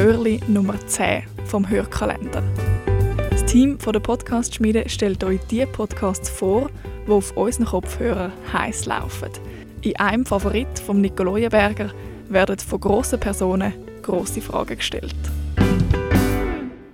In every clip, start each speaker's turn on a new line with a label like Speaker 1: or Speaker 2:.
Speaker 1: Türli Nummer 10 vom Hörkalender. Das Team von der Podcast-Schmiede stellt euch die Podcasts vor, die auf unseren Kopfhörern heiß laufen. In einem Favorit von Nico Leuenberger werden von grossen Personen grosse Fragen gestellt.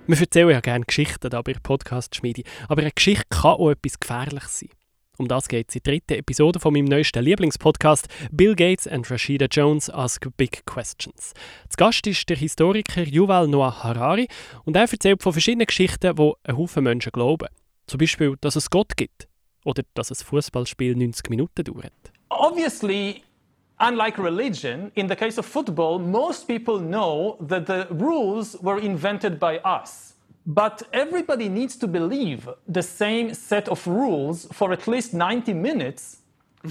Speaker 2: Wir erzählen ja gerne Geschichten hier bei Podcast-Schmiede, aber eine Geschichte kann auch etwas Gefährliches sein. Um das geht es in der dritten Episode von meinem neuesten Lieblingspodcast Bill Gates and Rashida Jones Ask Big Questions. Zu Gast ist der Historiker Yuval Noah Harari und er erzählt von verschiedenen Geschichten, die ein Haufen Menschen glauben. Zum Beispiel, dass es Gott gibt oder dass ein Fußballspiel 90 Minuten dauert.
Speaker 3: Obviously, unlike religion, in the case of football, most people know that the rules were invented by us. But everybody needs to believe the same set of rules for at least 90 minutes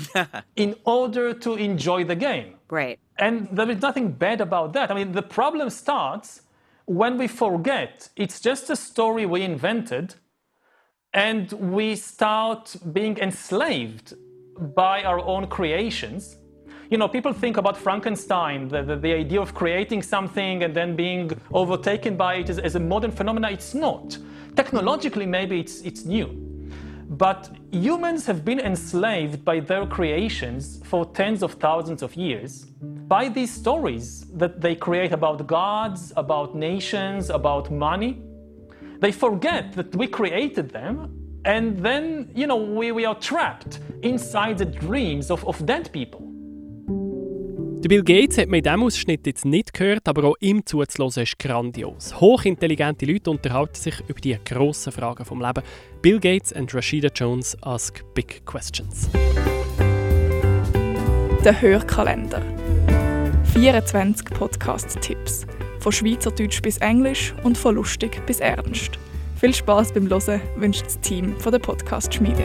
Speaker 3: in order to enjoy the game.
Speaker 4: Right.
Speaker 3: And there is nothing bad about that. I mean, the problem starts when we forget it's just a story we invented and we start being enslaved by our own creations you know, people think about Frankenstein, the, the, the, idea of creating something and then being overtaken by it as, as a modern phenomenon. It's not. Technologically, maybe it's, it's new. But humans have been enslaved by their creations for tens of thousands of years by these stories that they create about gods, about nations, about money. They forget that we created them and then, you know, we, we are trapped inside the dreams of, of dead people.
Speaker 2: Bill Gates hat man in diesem Ausschnitt jetzt nicht gehört, aber auch ihm zuzuhören ist grandios. Hochintelligente Leute unterhalten sich über die grossen Fragen vom Leben. Bill Gates und Rashida Jones ask big questions.
Speaker 1: Der Hörkalender. 24 Podcast-Tipps. Von Schweizerdeutsch bis Englisch und von lustig bis ernst. Viel Spaß beim Hören wünscht das Team von der Podcast-Schmiede.